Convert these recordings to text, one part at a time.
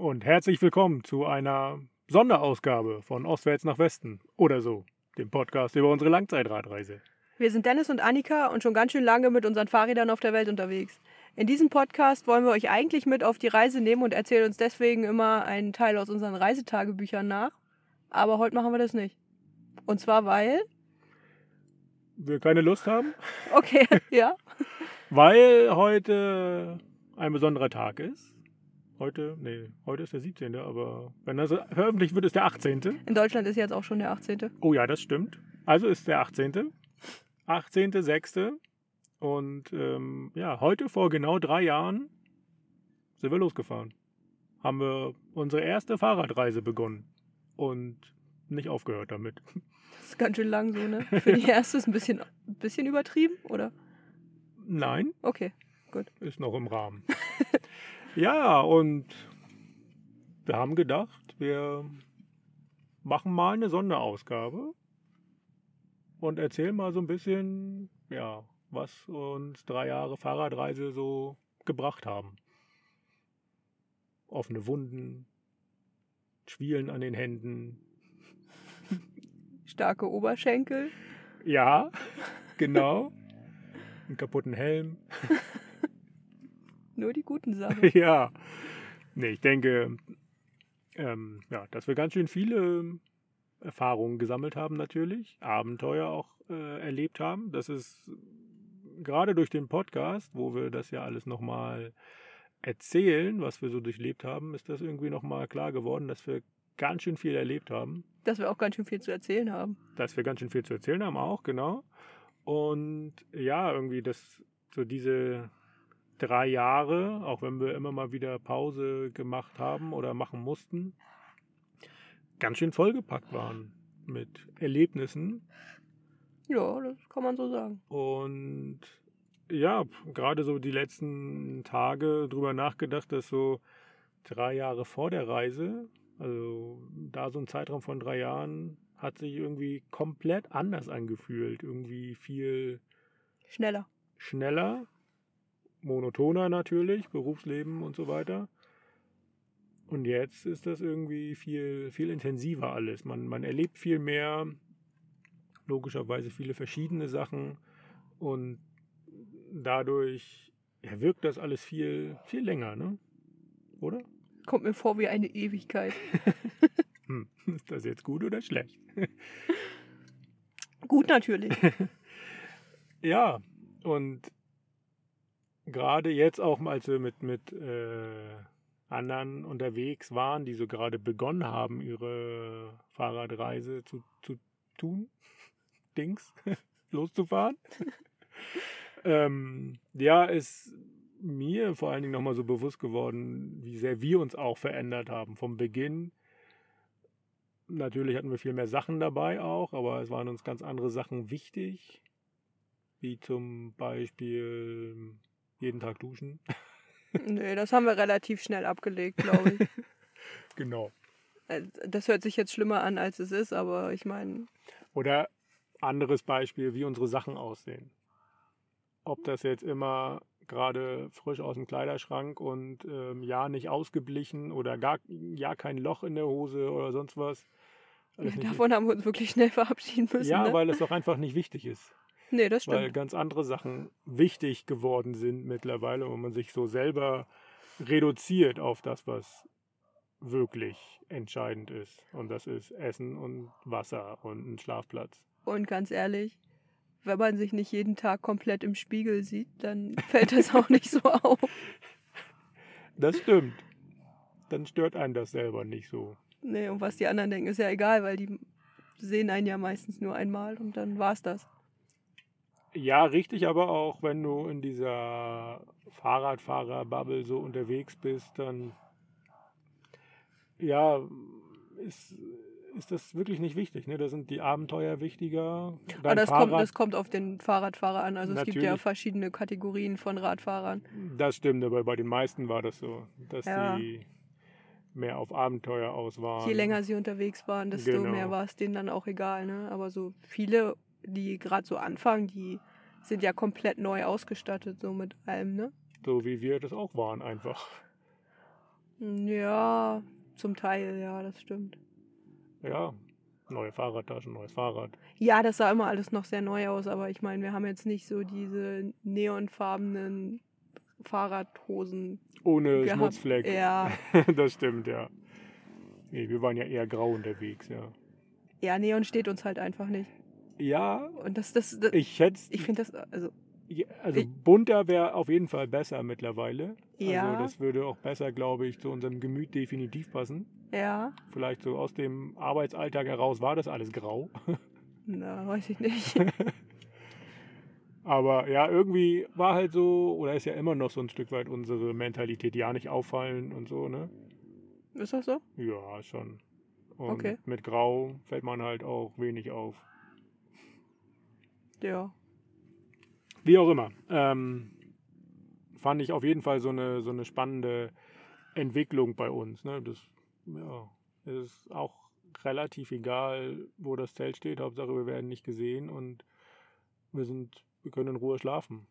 und herzlich willkommen zu einer Sonderausgabe von Ostwärts nach Westen oder so, dem Podcast über unsere Langzeitradreise. Wir sind Dennis und Annika und schon ganz schön lange mit unseren Fahrrädern auf der Welt unterwegs. In diesem Podcast wollen wir euch eigentlich mit auf die Reise nehmen und erzählen uns deswegen immer einen Teil aus unseren Reisetagebüchern nach. Aber heute machen wir das nicht. Und zwar weil. Wir keine Lust haben? Okay, ja. Weil heute ein besonderer Tag ist. Heute, nee, heute ist der 17., aber wenn das veröffentlicht wird, ist der 18. In Deutschland ist jetzt auch schon der 18. Oh ja, das stimmt. Also ist der 18. 18.06. Und ähm, ja, heute vor genau drei Jahren sind wir losgefahren. Haben wir unsere erste Fahrradreise begonnen und nicht aufgehört damit. Das ist ganz schön lang so, ne? Für die erste ist ein bisschen, ein bisschen übertrieben, oder? Nein. Okay, gut. Ist noch im Rahmen. ja, und wir haben gedacht, wir machen mal eine Sonderausgabe und erzählen mal so ein bisschen, ja, was uns drei Jahre Fahrradreise so gebracht haben. Offene Wunden, Schwielen an den Händen. Starke Oberschenkel. Ja, genau. Einen kaputten Helm. Nur die guten Sachen. ja. Nee, ich denke, ähm, ja, dass wir ganz schön viele Erfahrungen gesammelt haben natürlich, Abenteuer auch äh, erlebt haben. Das ist gerade durch den Podcast, wo wir das ja alles nochmal erzählen, was wir so durchlebt haben, ist das irgendwie nochmal klar geworden, dass wir ganz schön viel erlebt haben. Dass wir auch ganz schön viel zu erzählen haben. Dass wir ganz schön viel zu erzählen haben, auch, genau. Und ja, irgendwie das, so diese drei Jahre, auch wenn wir immer mal wieder Pause gemacht haben oder machen mussten, ganz schön vollgepackt waren mit Erlebnissen. Ja, das kann man so sagen. Und ja, gerade so die letzten Tage drüber nachgedacht, dass so drei Jahre vor der Reise, also da so ein Zeitraum von drei Jahren, hat sich irgendwie komplett anders angefühlt. Irgendwie viel schneller. Schneller, monotoner natürlich, Berufsleben und so weiter. Und jetzt ist das irgendwie viel, viel intensiver alles. Man, man erlebt viel mehr, logischerweise viele verschiedene Sachen und dadurch ja, wirkt das alles viel, viel länger, ne? Oder? Kommt mir vor wie eine Ewigkeit. hm, ist das jetzt gut oder schlecht? gut natürlich. ja, und gerade jetzt auch, als wir mit, mit äh, anderen unterwegs waren, die so gerade begonnen haben, ihre Fahrradreise zu, zu tun, Dings, loszufahren. ähm, ja, ist mir vor allen Dingen nochmal so bewusst geworden, wie sehr wir uns auch verändert haben. Vom Beginn, natürlich hatten wir viel mehr Sachen dabei auch, aber es waren uns ganz andere Sachen wichtig, wie zum Beispiel jeden Tag duschen. Nee, das haben wir relativ schnell abgelegt, glaube ich. genau. Das hört sich jetzt schlimmer an, als es ist, aber ich meine. Oder anderes Beispiel, wie unsere Sachen aussehen. Ob das jetzt immer gerade frisch aus dem Kleiderschrank und ähm, ja nicht ausgeblichen oder gar ja kein Loch in der Hose oder sonst was. Ja, davon haben wir uns wirklich schnell verabschieden müssen. Ja, ne? weil es auch einfach nicht wichtig ist. Nee, das stimmt. Weil ganz andere Sachen wichtig geworden sind mittlerweile und man sich so selber reduziert auf das, was wirklich entscheidend ist. Und das ist Essen und Wasser und ein Schlafplatz. Und ganz ehrlich, wenn man sich nicht jeden Tag komplett im Spiegel sieht, dann fällt das auch nicht so auf. Das stimmt. Dann stört einen das selber nicht so. Nee, und was die anderen denken, ist ja egal, weil die sehen einen ja meistens nur einmal und dann war's das. Ja, richtig, aber auch wenn du in dieser Fahrradfahrer-Bubble so unterwegs bist, dann ja, ist, ist das wirklich nicht wichtig. Ne? Da sind die Abenteuer wichtiger. aber das kommt, das kommt auf den Fahrradfahrer an. Also Natürlich. es gibt ja verschiedene Kategorien von Radfahrern. Das stimmt, aber bei den meisten war das so, dass ja. die mehr auf Abenteuer aus waren. Je länger sie unterwegs waren, desto genau. mehr war es denen dann auch egal. Ne? Aber so viele die gerade so anfangen, die sind ja komplett neu ausgestattet, so mit allem, ne? So wie wir das auch waren, einfach. Ja, zum Teil, ja, das stimmt. Ja, neue Fahrradtaschen, neues Fahrrad. Ja, das sah immer alles noch sehr neu aus, aber ich meine, wir haben jetzt nicht so diese neonfarbenen Fahrradhosen. Ohne gehabt. Schmutzfleck. Ja, das stimmt, ja. Nee, wir waren ja eher grau unterwegs, ja. ja, Neon steht uns halt einfach nicht. Ja, Und das, das, das ich schätze, ich finde das, also, Also bunter wäre auf jeden Fall besser mittlerweile. Ja. Also das würde auch besser, glaube ich, zu unserem Gemüt definitiv passen. ja, Vielleicht so aus dem Arbeitsalltag heraus war das alles grau. na, weiß ich nicht. Aber ja, irgendwie war halt so, oder ist ja immer noch so ein Stück weit unsere Mentalität, ja nicht auffallen und so, ne? Ist das so? Ja, schon. Und Okay. mit Grau fällt man halt auch wenig auf. Ja. Wie auch immer. Ähm, fand ich auf jeden Fall so eine, so eine spannende Entwicklung bei uns. Ne? Das ja, ist auch relativ egal, wo das Zelt steht. Hauptsache, wir werden nicht gesehen und wir sind, wir können in Ruhe schlafen.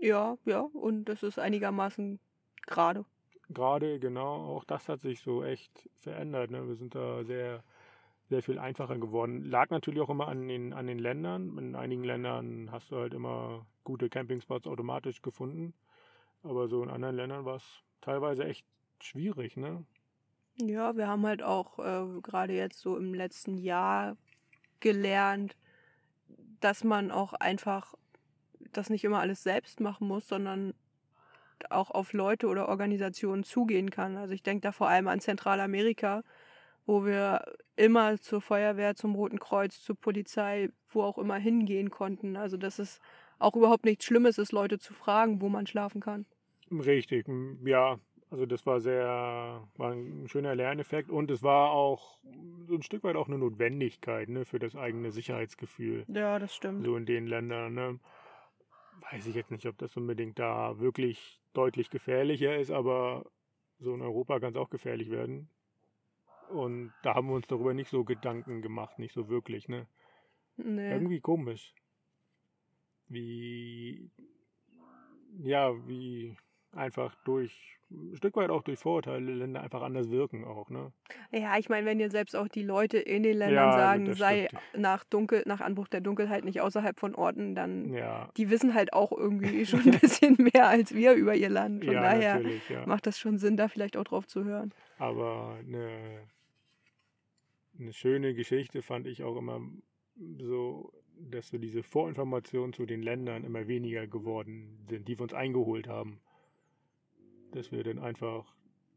Ja, ja, und das ist einigermaßen gerade. Gerade, genau, auch das hat sich so echt verändert. Ne? Wir sind da sehr, sehr viel einfacher geworden. Lag natürlich auch immer an den, an den Ländern. In einigen Ländern hast du halt immer gute Campingspots automatisch gefunden. Aber so in anderen Ländern war es teilweise echt schwierig, ne? Ja, wir haben halt auch äh, gerade jetzt so im letzten Jahr gelernt, dass man auch einfach das nicht immer alles selbst machen muss, sondern auch auf Leute oder Organisationen zugehen kann. Also ich denke da vor allem an Zentralamerika, wo wir immer zur Feuerwehr, zum Roten Kreuz, zur Polizei, wo auch immer hingehen konnten. Also dass es auch überhaupt nichts Schlimmes ist, Leute zu fragen, wo man schlafen kann. Richtig, ja. Also das war sehr, war ein schöner Lerneffekt und es war auch so ein Stück weit auch eine Notwendigkeit, ne, für das eigene Sicherheitsgefühl. Ja, das stimmt. so in den Ländern. Ne? Weiß ich jetzt nicht, ob das unbedingt da wirklich deutlich gefährlicher ist, aber so in Europa kann es auch gefährlich werden. Und da haben wir uns darüber nicht so Gedanken gemacht, nicht so wirklich. Ne? Nee. Irgendwie komisch. Wie, ja, wie einfach durch, ein Stück weit auch durch Vorurteile Länder einfach anders wirken auch. Ne? Ja, ich meine, wenn dir selbst auch die Leute in den Ländern Ja, sagen, sei nach Dunkel, nach Anbruch der Dunkelheit nicht außerhalb von Orten, dann Ja, die wissen halt auch irgendwie schon ein bisschen mehr als wir über ihr Land. Von ja daher macht das schon Sinn, da vielleicht auch drauf zu hören. Aber eine, eine schöne Geschichte fand ich auch immer so, dass so diese Vorinformationen zu den Ländern immer weniger geworden sind, die wir uns eingeholt haben. Dass wir dann einfach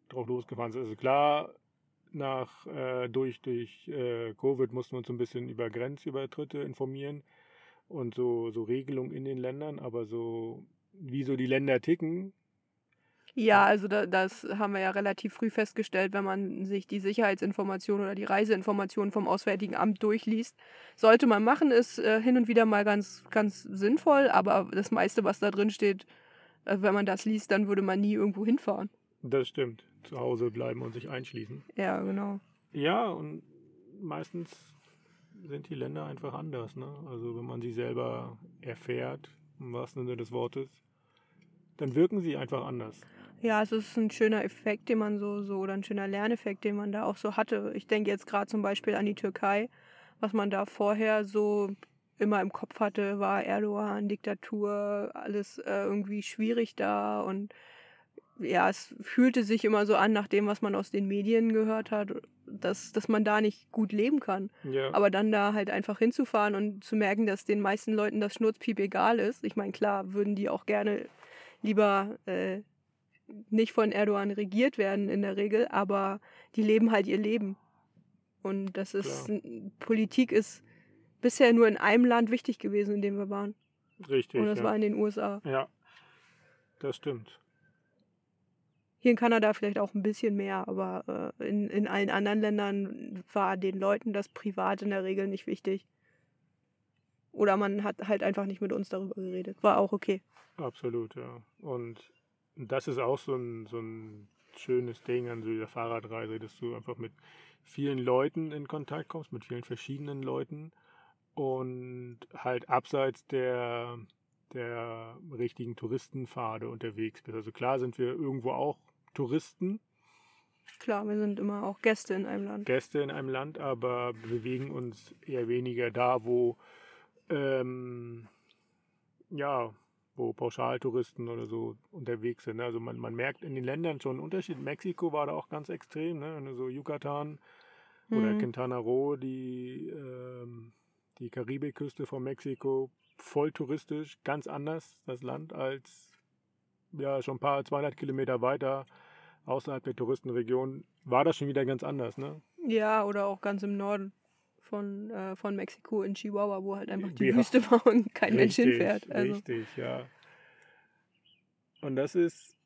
drauf losgefahren sind. Also klar, nach, äh, durch, durch äh, Covid mussten wir uns ein bisschen über Grenzübertritte informieren und so, so Regelungen in den Ländern, aber so, wie so die Länder ticken, Ja, also da, das haben wir ja relativ früh festgestellt, wenn man sich die Sicherheitsinformationen oder die Reiseinformationen vom Auswärtigen Amt durchliest. Sollte man machen, ist äh, hin und wieder mal ganz, ganz sinnvoll, aber das meiste, was da drin steht, äh, wenn man das liest, dann würde man nie irgendwo hinfahren. das stimmt. Zu Hause bleiben und sich einschließen. Ja, genau. Ja, und meistens sind die Länder einfach anders. Ne? Also wenn man sie selber erfährt, im wahrsten Sinne des Wortes, dann wirken sie einfach anders. Ja, es ist ein schöner Effekt, den man so, so, oder ein schöner Lerneffekt, den man da auch so hatte. Ich denke jetzt gerade zum Beispiel an die Türkei, was man da vorher so immer im Kopf hatte, war Erdogan, Diktatur, alles äh, irgendwie schwierig da und ja, es fühlte sich immer so an, nach dem, was man aus den Medien gehört hat, dass, dass man da nicht gut leben kann. Ja, Aber dann da halt einfach hinzufahren und zu merken, dass den meisten Leuten das Schnurzpiep egal ist. Ich meine, klar, würden die auch gerne lieber äh, nicht von Erdogan regiert werden in der Regel, aber die leben halt ihr Leben. Und das ist, Politik ist bisher nur in einem Land wichtig gewesen, in dem wir waren. richtig. Und das ja. war in den USA. ja, das stimmt. Hier in Kanada vielleicht auch ein bisschen mehr, aber äh, in, in allen anderen Ländern war den Leuten das privat in der Regel nicht wichtig. Oder man hat halt einfach nicht mit uns darüber geredet. War auch okay. Absolut, ja. Und das ist auch so ein, so ein schönes Ding an so dieser Fahrradreise, dass du einfach mit vielen Leuten in Kontakt kommst, mit vielen verschiedenen Leuten und halt abseits der, der richtigen Touristenpfade unterwegs bist. Also klar sind wir irgendwo auch Touristen, Klar, wir sind immer auch Gäste in einem Land. Gäste in einem Land, aber bewegen uns eher weniger da, wo ähm, ja, wo Pauschaltouristen oder so unterwegs sind. Also man, man merkt in den Ländern schon einen Unterschied. Mexiko war da auch ganz extrem, ne? Wenn du so Yucatan oder Mhm. Quintana Roo, die, ähm, die Karibikküste von Mexiko, voll touristisch, ganz anders das Land als ja schon ein paar 200 Kilometer weiter außerhalb der Touristenregion war das schon wieder ganz anders, ne? Ja, oder auch ganz im Norden von, äh, von Mexiko in Chihuahua, wo halt einfach die Ja. Wüste war und kein Mensch Richtig, hinfährt. Also, Richtig, ja. Und das ist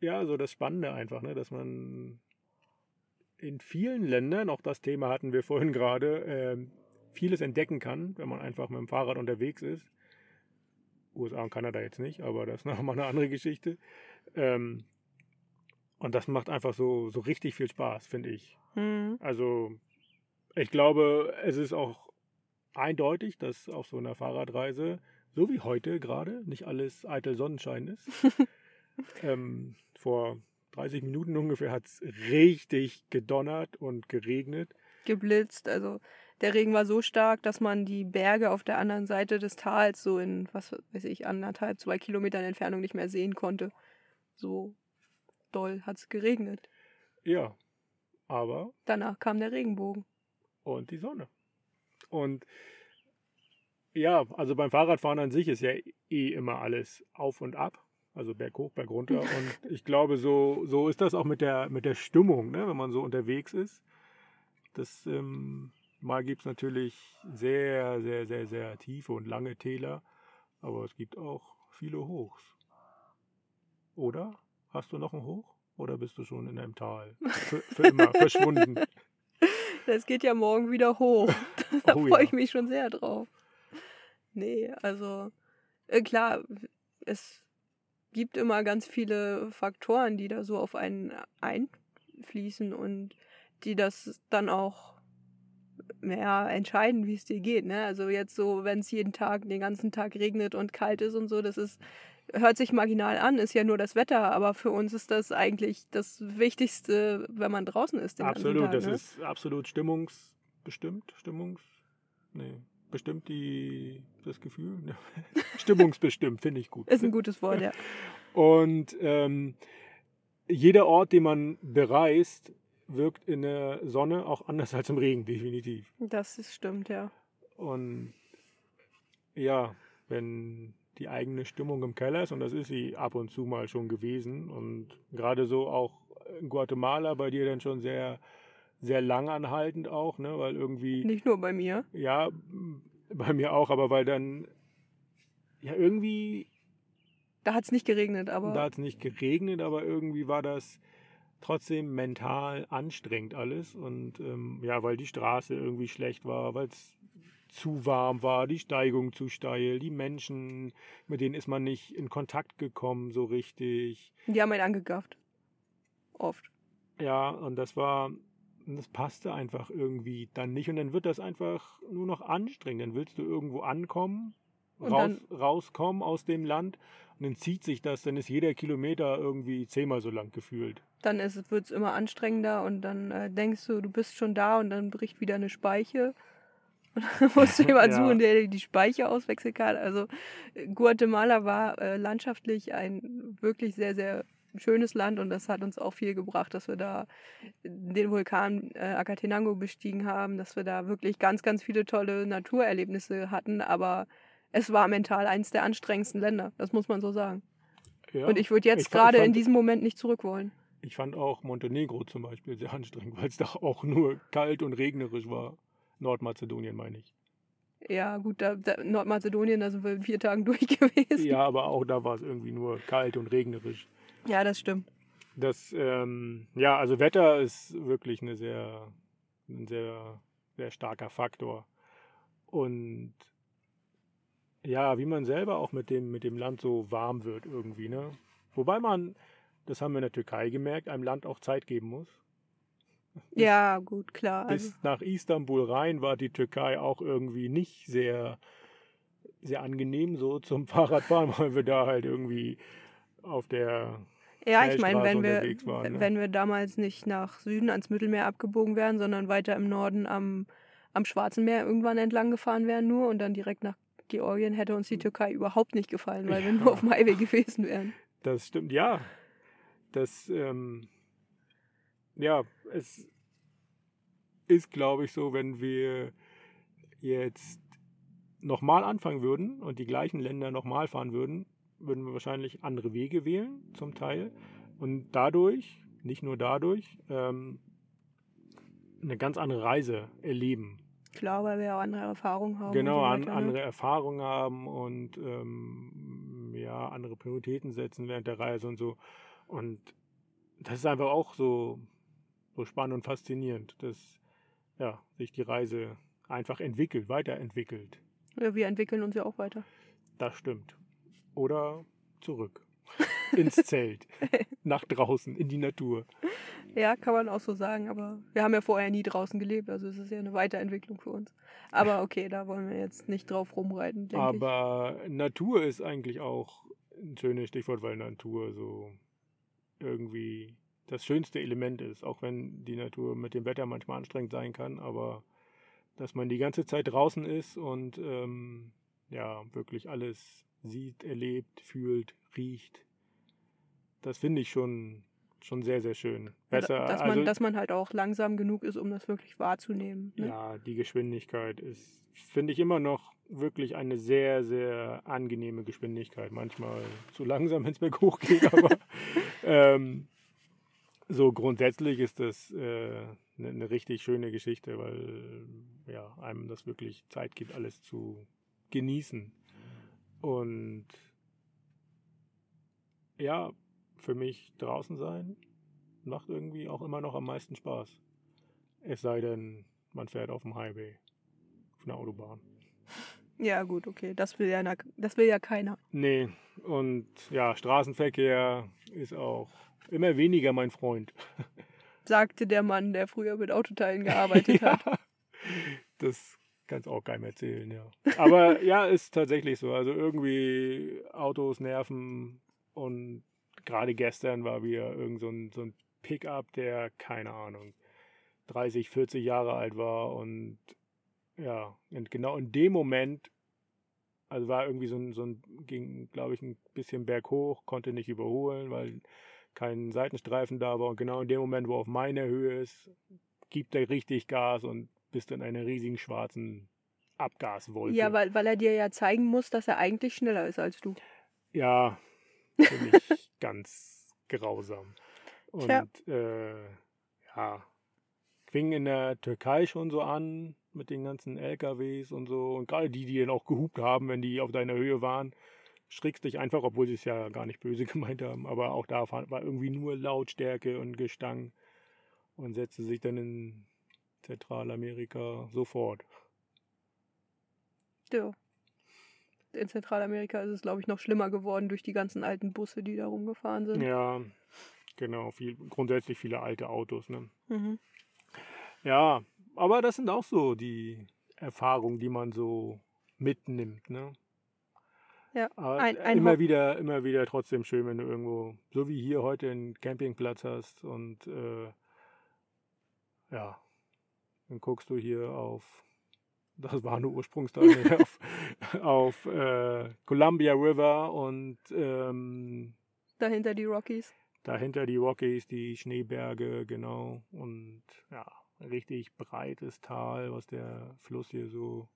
ja so das Spannende einfach, ne? dass man in vielen Ländern, auch das Thema hatten wir vorhin gerade, ähm, vieles entdecken kann, wenn man einfach mit dem Fahrrad unterwegs ist. USA und Kanada jetzt nicht, aber das ist nochmal eine andere Geschichte. Ähm, und das macht einfach so, so richtig viel Spaß, finde ich. hm, Also ich glaube, es ist auch eindeutig, dass auf so einer Fahrradreise, so wie heute gerade, nicht alles eitel Sonnenschein ist. ähm, vor 30 Minuten ungefähr hat es richtig gedonnert und geregnet. geblitzt. Also der Regen war so stark, dass man die Berge auf der anderen Seite des Tals so in, was weiß ich, anderthalb, zwei Kilometern Entfernung nicht mehr sehen konnte. So doll hat es geregnet. Ja, aber Danach kam der Regenbogen. Und die Sonne. Und ja, also beim Fahrradfahren an sich ist ja eh immer alles auf und ab. Also berg hoch, berg runter. Und ich glaube, so, so ist das auch mit der, mit der Stimmung, ne, wenn man so unterwegs ist. Das, ähm, mal gibt es natürlich sehr, sehr, sehr, sehr tiefe und lange Täler. Aber es gibt auch viele Hochs. Oder? Hast du noch ein Hoch? Oder bist du schon in einem Tal? Für, für immer verschwunden. Das geht ja morgen wieder hoch. da Oh freue ja. ich mich schon sehr drauf. Nee, also äh, klar, es gibt immer ganz viele Faktoren, die da so auf einen einfließen und die das dann auch ja, entscheiden, wie es dir geht. Ne? Also jetzt so, wenn es jeden Tag, den ganzen Tag regnet und kalt ist und so, das ist, hört sich marginal an, ist ja nur das Wetter, aber für uns ist das eigentlich das Wichtigste, wenn man draußen ist. Absolut, Tag, das ne? ist absolut stimmungsbestimmt. Stimmungs. Nee, bestimmt die, das Gefühl. Stimmungsbestimmt, finde ich gut. Ist ein gutes Wort, ja. Und ähm, jeder Ort, den man bereist, wirkt in der Sonne auch anders als im Regen, definitiv. Das ist, stimmt, ja. Und ja, wenn die eigene Stimmung im Keller ist, und das ist sie ab und zu mal schon gewesen, und gerade so auch in Guatemala bei dir dann schon sehr, sehr lang anhaltend auch, ne, weil irgendwie, Nicht nur bei mir. ja, bei mir auch, aber weil dann, ja, irgendwie, Da hat es nicht geregnet, aber da hat es nicht geregnet, aber irgendwie war das trotzdem mental anstrengend alles, und ähm, ja, weil die Straße irgendwie schlecht war, weil es zu warm war, die Steigung zu steil, die Menschen, mit denen ist man nicht in Kontakt gekommen so richtig. die haben einen angegafft. Oft. Ja, und das war, das passte einfach irgendwie dann nicht. Und dann wird das einfach nur noch anstrengend. Dann willst du irgendwo ankommen, raus, rauskommen aus dem Land und dann zieht sich das, dann ist jeder Kilometer irgendwie zehnmal so lang gefühlt. Dann wird es immer anstrengender und dann äh, denkst du, du bist schon da und dann bricht wieder eine Speiche. Und dann musst du jemanden Ja. suchen, der die Speiche auswechseln kann. Also Guatemala war äh, landschaftlich ein wirklich sehr, sehr schönes Land und das hat uns auch viel gebracht, dass wir da den Vulkan äh, Acatenango bestiegen haben, dass wir da wirklich ganz, ganz viele tolle Naturerlebnisse hatten, aber es war mental eines der anstrengendsten Länder, das muss man so sagen. Ja. Und ich würde jetzt gerade in diesem Moment nicht zurück wollen. Ich fand auch Montenegro zum Beispiel sehr anstrengend, weil es da auch nur kalt und regnerisch war. Nordmazedonien meine ich. Ja, gut, da, da, Nordmazedonien, da sind wir in vier Tagen durch gewesen. Ja, aber auch da war es irgendwie nur kalt und regnerisch. Ja, das stimmt. Das, ähm, ja, also Wetter ist wirklich eine sehr, ein sehr, sehr starker Faktor. Und ja, wie man selber auch mit dem, mit dem Land so warm wird irgendwie, ne? Wobei man, das haben wir in der Türkei gemerkt, einem Land auch Zeit geben muss. Ja, gut, klar. Also, Bis nach Istanbul rein war die Türkei auch irgendwie nicht sehr, sehr angenehm so zum Fahrradfahren, weil wir da halt irgendwie auf der Ja, ich meine, wenn wir, waren, ne? wenn wir damals nicht nach Süden ans Mittelmeer abgebogen wären, sondern weiter im Norden am, am Schwarzen Meer irgendwann entlang gefahren wären nur und dann direkt nach Georgien, hätte uns die Türkei überhaupt nicht gefallen, weil wir Hm. Ja. nur auf dem Highway gewesen wären. Das stimmt, ja. Das, ähm, ja, es ist, glaube ich, so, wenn wir jetzt nochmal anfangen würden und die gleichen Länder nochmal fahren würden, würden wir wahrscheinlich andere Wege wählen, zum Teil. Und dadurch, nicht nur dadurch, ähm, eine ganz andere Reise erleben. Klar, weil wir auch andere Erfahrungen haben. Genau, so ne? andere Erfahrungen haben und ähm, ja, andere Prioritäten setzen während der Reise und so. Und das ist einfach auch so, so spannend und faszinierend, dass ja, sich die Reise einfach entwickelt, weiterentwickelt. Ja, wir entwickeln uns ja auch weiter. Das stimmt. Oder zurück. Ins Zelt. Nach draußen, in die Natur. Ja, kann man auch so sagen, aber wir haben ja vorher nie draußen gelebt, also es ist ja eine Weiterentwicklung für uns. Aber okay, da wollen wir jetzt nicht drauf rumreiten, denke ich. Aber Natur ist eigentlich auch ein schönes Stichwort, weil Natur so irgendwie das schönste Element ist, auch wenn die Natur mit dem Wetter manchmal anstrengend sein kann, aber dass man die ganze Zeit draußen ist und ähm, ja, wirklich alles sieht, erlebt, fühlt, riecht, das finde ich schon, schon sehr, sehr schön. Besser, dass, man, also, dass man halt auch langsam genug ist, um das wirklich wahrzunehmen. Ne? ja, die Geschwindigkeit ist, finde ich immer noch wirklich eine sehr, sehr angenehme Geschwindigkeit. Manchmal zu langsam, wenn es berghoch geht, aber ähm, so grundsätzlich ist das äh, eine, eine richtig schöne Geschichte, weil ja, einem das wirklich Zeit gibt, alles zu genießen. Und ja, für mich draußen sein macht irgendwie auch immer noch am meisten Spaß. Es sei denn, man fährt auf dem Highway, auf einer Autobahn. Ja, gut, okay. Das will ja, das will ja keiner. Nee, und ja, Straßenverkehr ist auch immer weniger mein Freund. Sagte der Mann, der früher mit Autoteilen gearbeitet hat. Ja, das kannst auch keinem erzählen, ja. Aber ja, ist tatsächlich so. Also irgendwie Autos nerven und gerade gestern war wieder irgend so ein, so ein Pickup, der, keine Ahnung, 30, 40 Jahre alt war und ja, und genau in dem Moment, also war irgendwie so ein, so ein ging, glaube ich, ein bisschen berghoch, konnte nicht überholen, weil kein Seitenstreifen da war und genau in dem Moment, wo er auf meiner Höhe ist, gibt er richtig Gas und bist in einer riesigen schwarzen Abgaswolke. Ja, weil, weil er dir ja zeigen muss, dass er eigentlich schneller ist als du. Ja, finde ich ganz grausam. Und äh, ja, fing in der Türkei schon so an mit den ganzen LKWs und so. Und gerade die, die dann auch gehupt haben, wenn die auf deiner Höhe waren, schrickst dich einfach, obwohl sie es ja gar nicht böse gemeint haben. Aber auch da war irgendwie nur Lautstärke und Gestang und setzte sich dann in Zentralamerika sofort. Ja. In Zentralamerika ist es, glaube ich, noch schlimmer geworden durch die ganzen alten Busse, die da rumgefahren sind. Ja, genau, viel, grundsätzlich viele alte Autos. Ne? Mhm. Ja, aber das sind auch so die Erfahrungen, die man so mitnimmt, ne? Ja, ein- ein immer wieder, immer wieder trotzdem schön, wenn du irgendwo, so wie hier heute einen Campingplatz hast und äh, ja, dann guckst du hier auf, das war eine Ursprungsteil, auf, auf äh, Columbia River und ähm, Dahinter die Rockies. Dahinter die Rockies, die Schneeberge, genau. Und ja, richtig breites Tal, was der Fluss hier so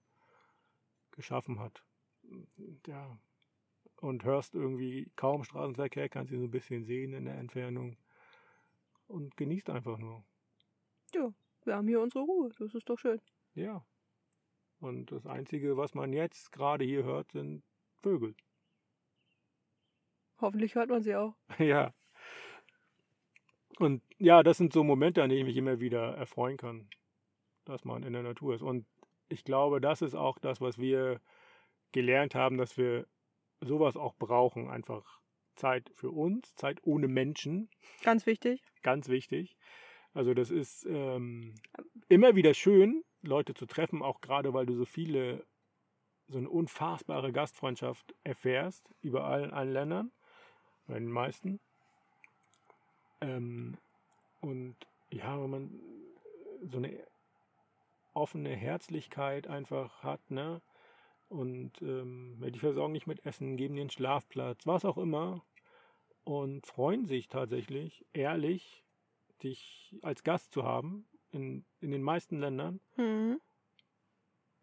geschaffen hat. Ja. Und hörst irgendwie kaum Straßenverkehr, kannst ihn so ein bisschen sehen in der Entfernung. Und genießt einfach nur. Ja, wir haben hier unsere Ruhe. Das ist doch schön. Ja. Und das Einzige, was man jetzt gerade hier hört, sind Vögel. Hoffentlich hört man sie auch. Ja. Und ja, das sind so Momente, an denen ich mich immer wieder erfreuen kann, dass man in der Natur ist. Und ich glaube, das ist auch das, was wir gelernt haben, dass wir sowas auch brauchen. Einfach Zeit für uns, Zeit ohne Menschen, Ganz wichtig. ganz wichtig. Also das ist ähm, immer wieder schön, Leute zu treffen, auch gerade weil du so viele, so eine unfassbare Gastfreundschaft erfährst, überall in allen Ländern, bei den meisten. Ähm, und ja, wenn man so eine offene Herzlichkeit einfach hat, ne? Und ähm, die versorgen nicht mit Essen, geben dir einen Schlafplatz, was auch immer. Und freuen sich tatsächlich, ehrlich, dich als Gast zu haben, in, in den meisten Ländern. Mhm.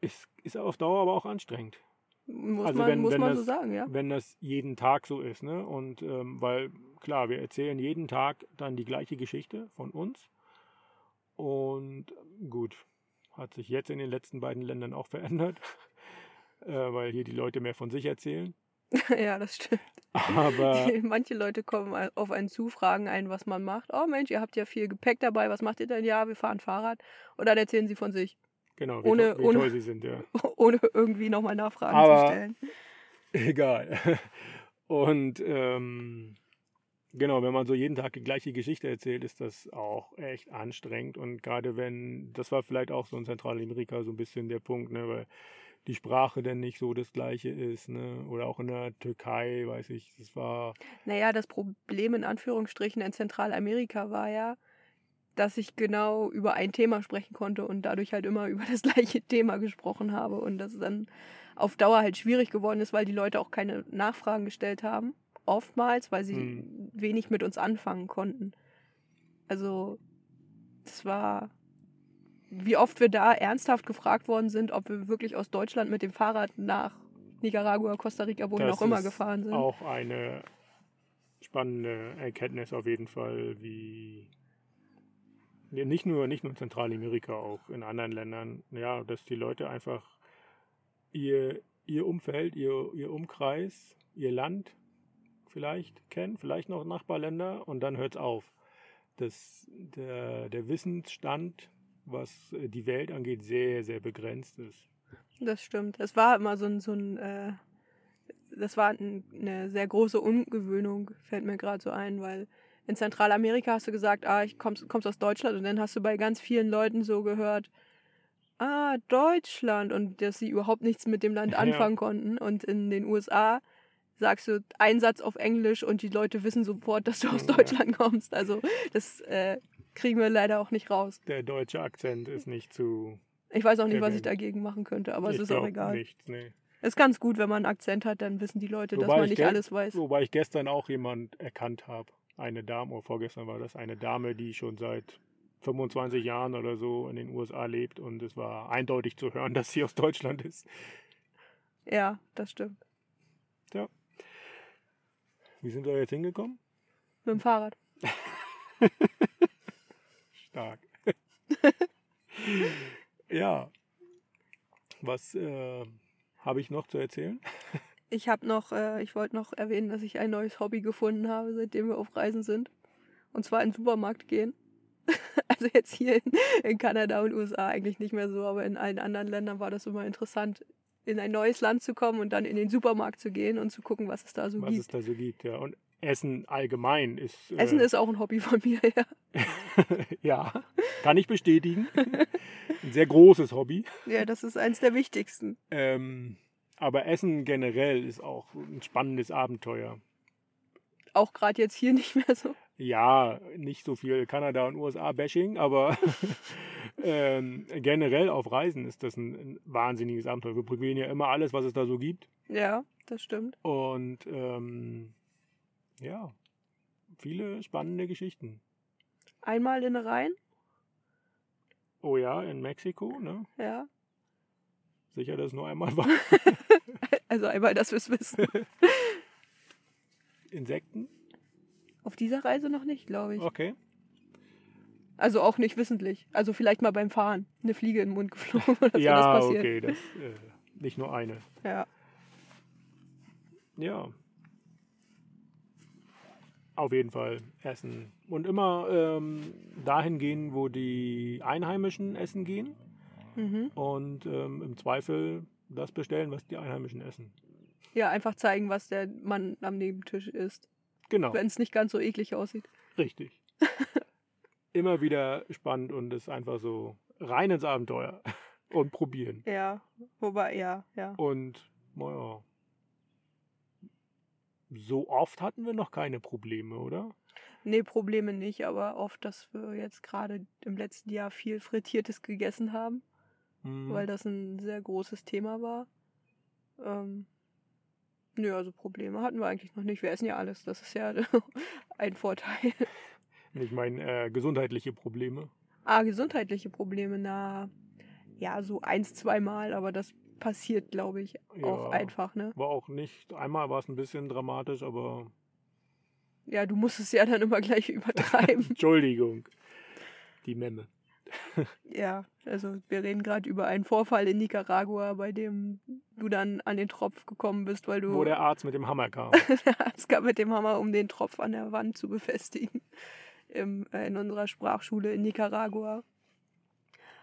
Ist, ist auf Dauer aber auch anstrengend. Muss Also man, wenn- muss wenn man das- so sagen, ja. wenn das jeden Tag so ist, ne? Und ähm, weil, klar, wir erzählen jeden Tag dann die gleiche Geschichte von uns. Und gut, hat sich jetzt in den letzten beiden Ländern auch verändert, äh, weil hier die Leute mehr von sich erzählen. ja, das stimmt. Aber Manche Leute kommen auf einen zu, fragen einen, was man macht. Oh Mensch, ihr habt ja viel Gepäck dabei, was macht ihr denn? Ja, wir fahren Fahrrad. Und dann erzählen sie von sich, genau, wie, Ohne- to wie ohne- toll sie sind, ja. ohne irgendwie nochmal Nachfragen Aber- zu stellen. Egal. Und ähm, genau, wenn man so jeden Tag die gleiche Geschichte erzählt, ist das auch echt anstrengend. Und gerade wenn, das war vielleicht auch so in Zentralamerika so ein bisschen der Punkt, ne, weil die Sprache dann nicht so das gleiche ist, ne? Oder auch in der Türkei, weiß ich, das war. Naja, das Problem in Anführungsstrichen in Zentralamerika war ja, dass ich genau über ein Thema sprechen konnte und dadurch halt immer über das gleiche Thema gesprochen habe und das dann auf Dauer halt schwierig geworden ist, weil die Leute auch keine Nachfragen gestellt haben. Oftmals, weil sie Hm. wenig mit uns anfangen konnten. Also, das war, wie oft wir da ernsthaft gefragt worden sind, ob wir wirklich aus Deutschland mit dem Fahrrad nach Nicaragua, Costa Rica, wohin das auch immer gefahren sind. Auch eine spannende Erkenntnis auf jeden Fall, wie nicht nur, nicht nur in Zentralamerika, auch in anderen Ländern, ja, dass die Leute einfach ihr, ihr Umfeld, ihr, ihr Umkreis, ihr Land vielleicht kennen, vielleicht noch Nachbarländer und dann hört es auf. Das, der, der Wissensstand, was äh, die Welt angeht, sehr, sehr begrenzt ist. Das stimmt. Es war immer so ein, so ein äh, das war ein, eine sehr große Ungewöhnung, fällt mir gerade so ein, weil in Zentralamerika hast du gesagt, ah, ich kommst, kommst aus Deutschland und dann hast du bei ganz vielen Leuten so gehört, ah, Deutschland und dass sie überhaupt nichts mit dem Land Ja. anfangen konnten. Und in den USA sagst du einen Satz auf Englisch und die Leute wissen sofort, dass du aus Ja. Deutschland kommst. Also das äh, kriegen wir leider auch nicht raus. Der deutsche Akzent ist nicht zu. Ich weiß auch nicht, was ich dagegen machen könnte, aber ich es ist auch egal. Nichts, nee. Ist ganz gut, wenn man einen Akzent hat, dann wissen die Leute, dass Wobei man ich nicht alles weiß. Wobei ich gestern auch jemand erkannt habe. Eine Dame, oder vorgestern war das, eine Dame, die schon seit 25 Jahren oder so in den USA lebt und es war eindeutig zu hören, dass sie aus Deutschland ist. Ja, das stimmt. Wie sind wir jetzt hingekommen? Mit dem Fahrrad. Stark. ja. Was äh, habe ich noch zu erzählen? Ich habe noch, äh, ich wollte noch erwähnen, dass ich ein neues Hobby gefunden habe, seitdem wir auf Reisen sind. Und zwar in den Supermarkt gehen. also jetzt hier in, in Kanada und USA eigentlich nicht mehr so, aber in allen anderen Ländern war das immer interessant, in ein neues Land zu kommen und dann in den Supermarkt zu gehen und zu gucken, was es da so Was gibt. es da so gibt, ja. Und Essen allgemein ist. Äh, Essen ist auch ein Hobby von mir, ja. ja, kann ich bestätigen. Ein sehr großes Hobby. Ja, das ist eins der wichtigsten. Ähm, aber Essen generell ist auch ein spannendes Abenteuer. Auch gerade jetzt hier nicht mehr so. Ja, nicht so viel Kanada und USA-Bashing, aber ähm, generell auf Reisen ist das ein, ein wahnsinniges Abenteuer. Wir probieren ja immer alles, was es da so gibt. Ja, das stimmt. Und ähm, ja, viele spannende Geschichten. Einmal in Rhein, Oh ja, in Mexiko, ne? ja. Sicher, dass es nur einmal war. Also einmal, dass wir es wissen. Insekten? Auf dieser Reise noch nicht, glaube ich. Okay. Also auch nicht wissentlich. Also vielleicht mal beim Fahren. Eine Fliege in den Mund geflogen oder so, ja, das passiert. okay, das äh, nicht nur eine. Ja. Ja. Auf jeden Fall essen. Und immer ähm, dahin gehen, wo die Einheimischen essen gehen. Mhm. Und ähm, im Zweifel das bestellen, was die Einheimischen essen. ja, einfach zeigen, was der Mann am Nebentisch isst. Genau, Wenn es nicht ganz so eklig aussieht. richtig. immer wieder spannend und ist einfach so rein ins Abenteuer und probieren. Ja, wobei, ja, ja. Und naja, so oft hatten wir noch keine Probleme, oder? Nee, Probleme nicht, aber oft, dass wir jetzt gerade im letzten Jahr viel Frittiertes gegessen haben, Mhm. weil das ein sehr großes Thema war. Ähm, nö, also Probleme hatten wir eigentlich noch nicht. Wir essen ja alles, das ist ja ein Vorteil. Ich meine, äh, gesundheitliche Probleme. Ah, gesundheitliche Probleme, na, ja, so eins, zweimal, aber das passiert, glaube ich, auch Ja. einfach, ne? War auch nicht, einmal war es ein bisschen dramatisch, aber Ja, du musst es ja dann immer gleich übertreiben. Entschuldigung. Die Memme. ja, also wir reden gerade über einen Vorfall in Nicaragua, bei dem du dann an den Tropf gekommen bist, weil du Wo der Arzt mit dem Hammer kam. der Arzt kam mit dem Hammer, um den Tropf an der Wand zu befestigen. Im, äh, in unserer Sprachschule in Nicaragua.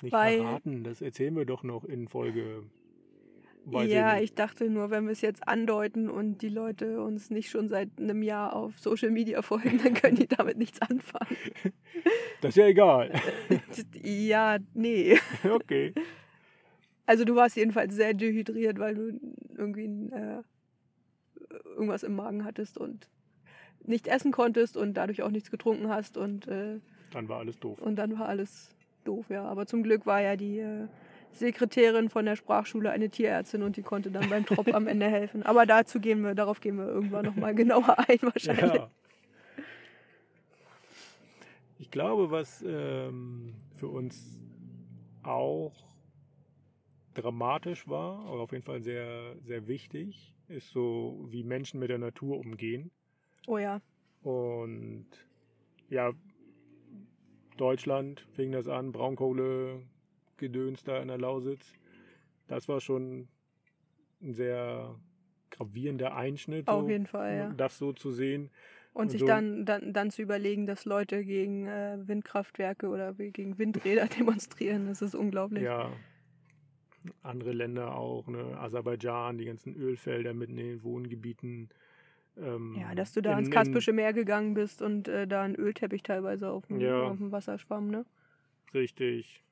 Nicht Weil- verraten, das erzählen wir doch noch in Folge. Weiß ja, ich ich dachte nur, wenn wir es jetzt andeuten und die Leute uns nicht schon seit einem Jahr auf Social Media folgen, dann können die damit nichts anfangen. Das ist ja egal. ja, nee. okay. Also du warst jedenfalls sehr dehydriert, weil du irgendwie äh, irgendwas im Magen hattest und nicht essen konntest und dadurch auch nichts getrunken hast und, äh, Dann war alles doof. und dann war alles doof, ja. Aber zum Glück war ja die äh, Sekretärin von der Sprachschule eine Tierärztin und die konnte dann beim Tropf am Ende helfen. Aber dazu gehen wir, darauf gehen wir irgendwann nochmal genauer ein wahrscheinlich. Ja. Ich glaube, was ähm, für uns auch dramatisch war, aber auf jeden Fall sehr, sehr wichtig, ist so, wie Menschen mit der Natur umgehen. Oh ja. Und ja, Deutschland fing das an, Braunkohle, Gedöns da in der Lausitz. Das war schon ein sehr gravierender Einschnitt. Auf so, jeden Fall, ja. Das so zu sehen. Und sich so- dann, dann, dann zu überlegen, dass Leute gegen äh, Windkraftwerke oder gegen Windräder demonstrieren, das ist unglaublich. Ja, andere Länder auch, ne? Aserbaidschan, die ganzen Ölfelder mitten in den Wohngebieten. Ähm, Ja, dass du da in- ins in- Kaspische Meer gegangen bist und äh, da ein Ölteppich teilweise auf dem, Ja. auf dem Wasser schwamm, ne? Richtig.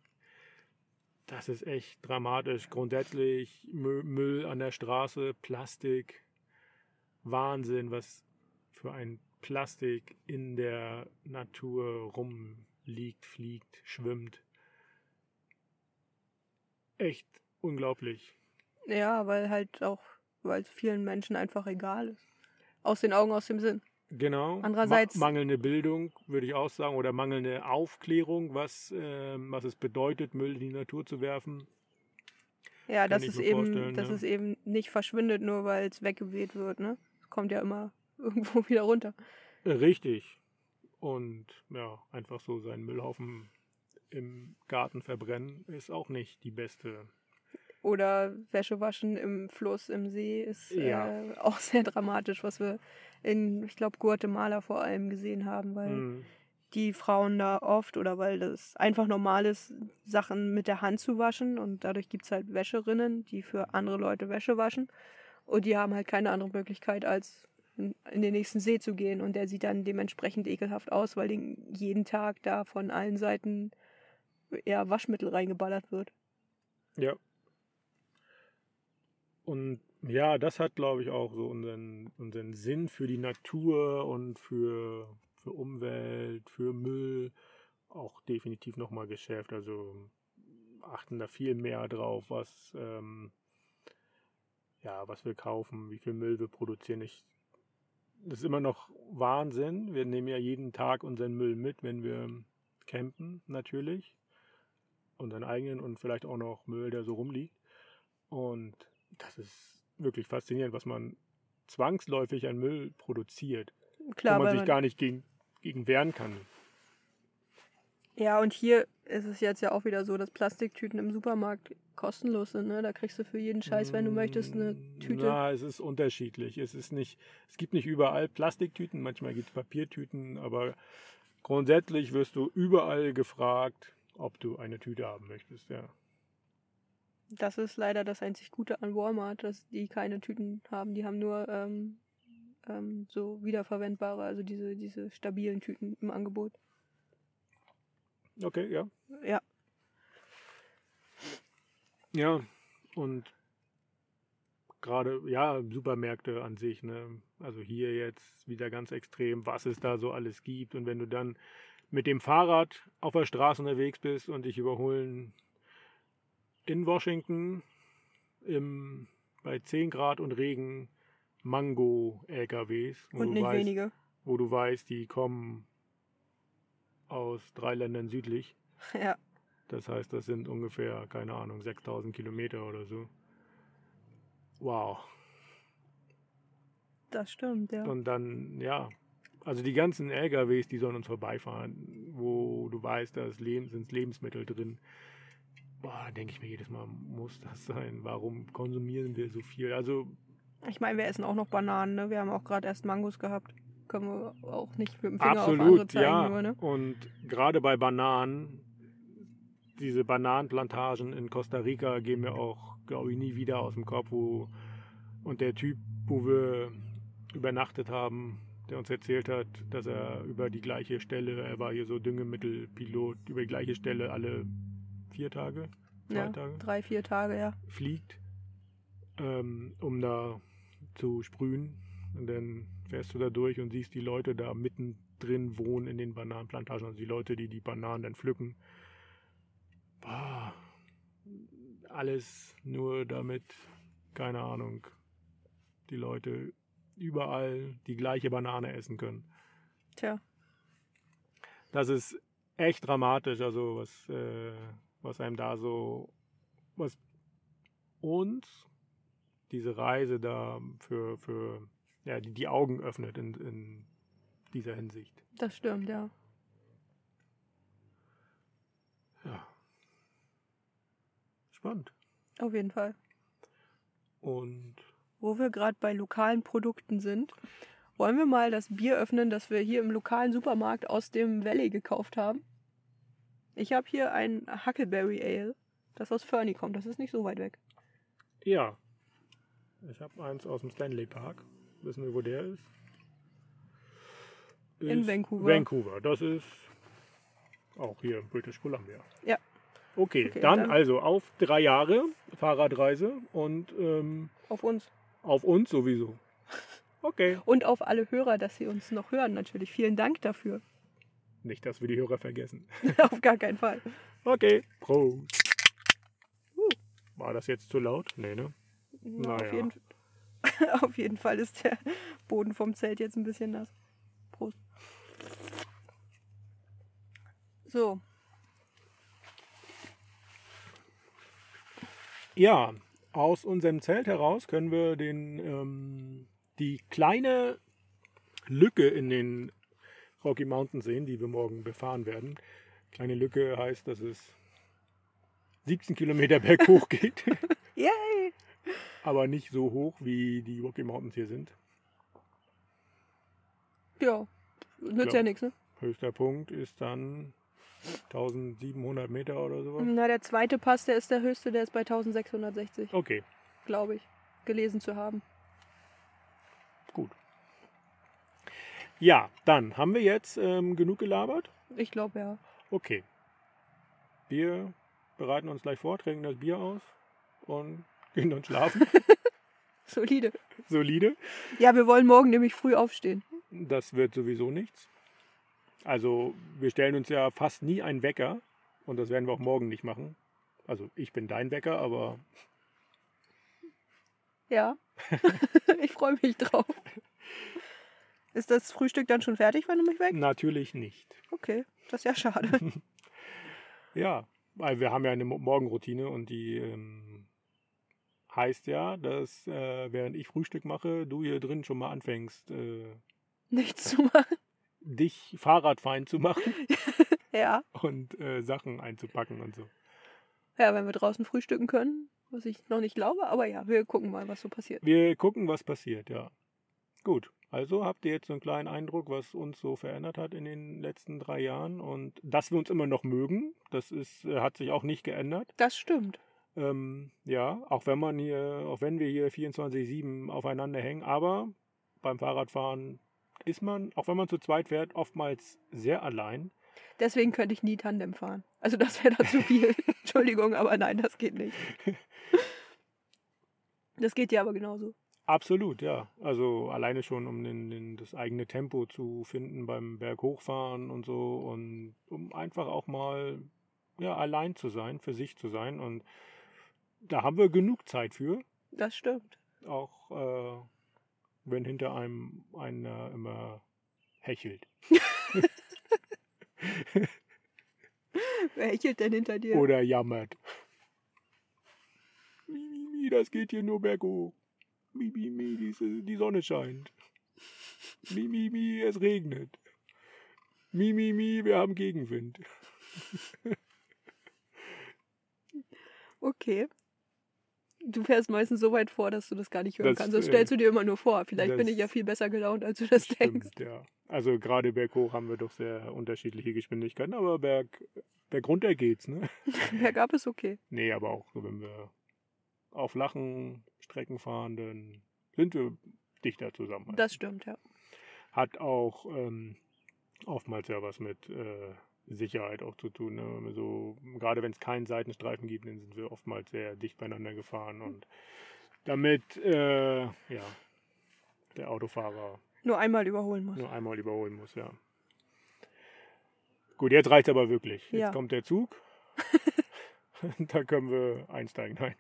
Das ist echt dramatisch. Grundsätzlich Mü- Müll an der Straße, Plastik. Wahnsinn, was für ein Plastik in der Natur rumliegt, fliegt, schwimmt. Echt unglaublich. Ja, weil halt auch, weil es vielen Menschen einfach egal ist. Aus den Augen, aus dem Sinn. Genau. Andererseits- Ma mangelnde Bildung, würde ich auch sagen, oder mangelnde Aufklärung, was, ähm, was es bedeutet, Müll in die Natur zu werfen. Ja, Kann dass es eben, dass ja. es eben nicht verschwindet, nur weil es weggeweht wird, ne? Es kommt ja immer irgendwo wieder runter. Richtig. Und ja, einfach so seinen Müllhaufen im Garten verbrennen ist auch nicht die beste. Oder Wäsche waschen im Fluss, im See ist Ja. äh, auch sehr dramatisch, was wir in, ich glaube, Guatemala vor allem gesehen haben, weil Hm, die Frauen da oft oder weil das einfach normal ist, Sachen mit der Hand zu waschen und dadurch gibt es halt Wäscherinnen, die für andere Leute Wäsche waschen und die haben halt keine andere Möglichkeit, als in in den nächsten See zu gehen und der sieht dann dementsprechend ekelhaft aus, weil den jeden Tag da von allen Seiten ja, Waschmittel reingeballert wird. Ja. Und ja, das hat, glaube ich, auch so unseren, unseren Sinn für die Natur und für, für Umwelt, für Müll auch definitiv nochmal geschärft. Also achten da viel mehr drauf, was, ähm, ja, was wir kaufen, wie viel Müll wir produzieren. Ich, das ist immer noch Wahnsinn. Wir nehmen ja jeden Tag unseren Müll mit, wenn wir campen, natürlich. Unseren eigenen und vielleicht auch noch Müll, der so rumliegt. Und das ist wirklich faszinierend, was man zwangsläufig an Müll produziert, Klar, wo man sich man, gar nicht gegen, gegen wehren kann. ja, und hier ist es jetzt ja auch wieder so, dass Plastiktüten im Supermarkt kostenlos sind. Ne? Da kriegst du für jeden Scheiß, wenn du möchtest, eine Tüte. Mm, Na, es ist unterschiedlich. Es ist nicht, es gibt nicht überall Plastiktüten, manchmal gibt es Papiertüten, aber grundsätzlich wirst du überall gefragt, ob du eine Tüte haben möchtest, ja. Das ist leider das einzig Gute an Walmart, dass die keine Tüten haben. Die haben nur ähm, ähm, so wiederverwendbare, also diese, diese stabilen Tüten im Angebot. Okay, ja. Ja, Ja, und gerade, ja, Supermärkte an sich, ne? Also hier jetzt wieder ganz extrem, was es da so alles gibt. Und wenn du dann mit dem Fahrrad auf der Straße unterwegs bist und dich überholen in Washington im, bei 10 Grad und Regen Mango-LKWs. wo Und du nicht weißt, wenige. Wo du weißt, die kommen aus drei Ländern südlich. Ja. Das heißt, das sind ungefähr, keine Ahnung, 6000 Kilometer oder so. Wow. Das stimmt, ja. Und dann, ja, also die ganzen LKWs, die sollen uns vorbeifahren, wo du weißt, da ist Leb sind Lebensmittel drin. Boah, denke ich mir jedes Mal, muss das sein? Warum konsumieren wir so viel? Also, Ich meine, wir essen auch noch Bananen, ne? Wir haben auch gerade erst Mangos gehabt. Können wir auch nicht mit dem Finger auf andere absolut, zeigen, ja. nur, ne? Und gerade bei Bananen, diese Bananenplantagen in Costa Rica gehen mir auch, glaube ich, nie wieder aus dem Kopf, wo und der Typ, wo wir übernachtet haben, der uns erzählt hat, dass er über die gleiche Stelle, er war hier so Düngemittelpilot, über die gleiche Stelle alle vier Tage, zwei Ja, Tage drei, vier Tage, ja. fliegt, ähm, um da zu sprühen. Und dann fährst du da durch und siehst die Leute da mittendrin wohnen in den Bananenplantagen, also die Leute, die die Bananen dann pflücken. Boah, alles nur damit, keine Ahnung, die Leute überall die gleiche Banane essen können. Tja, Das ist echt dramatisch, also was, äh, was einem da so, was uns diese Reise da für, für ja, die, die Augen öffnet in, in dieser Hinsicht. das stimmt, ja. Ja. Spannend. Auf jeden Fall. Und Wo wir gerade bei lokalen Produkten sind, wollen wir mal das Bier öffnen, das wir hier im lokalen Supermarkt aus dem Valley gekauft haben. Ich habe hier ein Huckleberry Ale, das aus Fernie kommt. Das ist nicht so weit weg. ja, ich habe eins aus dem Stanley Park. Wissen wir, wo der ist? In Ist Vancouver. Vancouver. Das ist auch hier in British Columbia. Ja. Okay, Okay, dann, dann- also auf drei Jahre Fahrradreise und ähm, Auf uns. auf uns sowieso. Okay. Und auf alle Hörer, dass sie uns noch hören, natürlich. Vielen Dank dafür. Nicht, dass wir die Hörer vergessen. auf gar keinen Fall. Okay. Prost. War das jetzt zu laut? Nee, ne? Na, auf, Naja. jeden, auf jeden Fall ist der Boden vom Zelt jetzt ein bisschen nass. Prost. So, Ja, aus unserem Zelt heraus können wir den, ähm, die kleine Lücke in den Rocky Mountains sehen, die wir morgen befahren werden. Kleine Lücke heißt, dass es 17 Kilometer berghoch geht, yay! aber nicht so hoch, wie die Rocky Mountains hier sind. Ja, nützt Ja. ja nichts, ne? Höchster Punkt ist dann 1700 Meter oder sowas. Na, der zweite Pass, der ist der höchste, der ist bei 1660, Okay, glaube ich, gelesen zu haben. gut. Ja, dann haben wir jetzt ähm, genug gelabert. Ich glaube ja. Okay. Wir bereiten uns gleich vor, trinken das Bier aus und gehen dann schlafen. Solide. Solide. Ja, wir wollen morgen nämlich früh aufstehen. Das wird sowieso nichts. Also wir stellen uns ja fast nie einen Wecker und das werden wir auch morgen nicht machen. Also ich bin dein Wecker, aber Ja. ich freue mich drauf. Ist das Frühstück dann schon fertig, wenn du mich weg? natürlich nicht. Okay, das ist ja schade. Ja, weil wir haben ja eine Mo- Morgenroutine und die ähm, heißt ja, dass äh, während ich Frühstück mache, du hier drin schon mal anfängst, äh, Nichts zu machen. dich Fahrradfein zu machen Ja. und äh, Sachen einzupacken und so. Ja, wenn wir draußen frühstücken können, was ich noch nicht glaube, aber ja, wir gucken mal, was so passiert. Wir gucken, was passiert, ja. Gut, also habt ihr jetzt so einen kleinen Eindruck, was uns so verändert hat in den letzten drei Jahren und dass wir uns immer noch mögen, das ist, äh, hat sich auch nicht geändert. Das stimmt. Ähm, ja, auch wenn man hier, auch wenn wir hier 24-7 aufeinander hängen, aber beim Fahrradfahren ist man, auch wenn man zu zweit fährt, oftmals sehr allein. Deswegen könnte ich nie Tandem fahren. Also das wäre da zu viel. Entschuldigung, aber nein, das geht nicht. Das geht dir aber genauso. Absolut, ja. Also alleine schon, um den, den, das eigene Tempo zu finden beim Berghochfahren und so und um einfach auch mal ja, allein zu sein, für sich zu sein. Und da haben wir genug Zeit für. Das stimmt. Auch äh, wenn hinter einem einer immer hechelt. Wer hechelt denn hinter dir? Oder jammert. Das geht hier nur berghoch. Mi, mi, mi, die, Sonne scheint. Mi, mi, mi, es regnet. Mi, mi, mi, wir haben Gegenwind. Okay. Du fährst meistens so weit vor, dass du das gar nicht hören Das, kannst. Das äh, stellst du dir immer nur vor. Vielleicht bin ich ja viel besser gelaunt, als du das denkst. Stimmt, ja. Also gerade berghoch haben wir doch sehr unterschiedliche Geschwindigkeiten, aber berg, bergunter geht's, ne? Bergab ist okay. Nee, aber auch wenn wir auf flachen Strecken fahren, dann sind wir dichter zusammen. Das stimmt, ja. Hat auch ähm, oftmals ja was mit äh, Sicherheit auch zu tun. Ne? So, gerade wenn es keinen Seitenstreifen gibt, dann sind wir oftmals sehr dicht beieinander gefahren und damit äh, ja, der Autofahrer Nur einmal überholen muss. nur einmal überholen muss, ja. Gut, jetzt reicht aber wirklich. Jetzt Ja. kommt der Zug. da können wir einsteigen. Nein.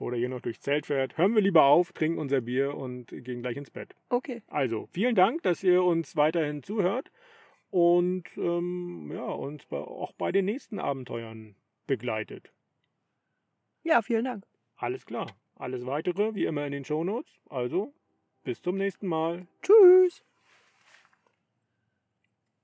Bevor der hier noch durchs Zelt fährt, hören wir lieber auf, trinken unser Bier und gehen gleich ins Bett. Okay. Also, vielen Dank, dass ihr uns weiterhin zuhört und ähm, ja, uns bei, auch bei den nächsten Abenteuern begleitet. Ja, vielen Dank. Alles klar. Alles weitere, wie immer in den Shownotes. Also, bis zum nächsten Mal. Tschüss.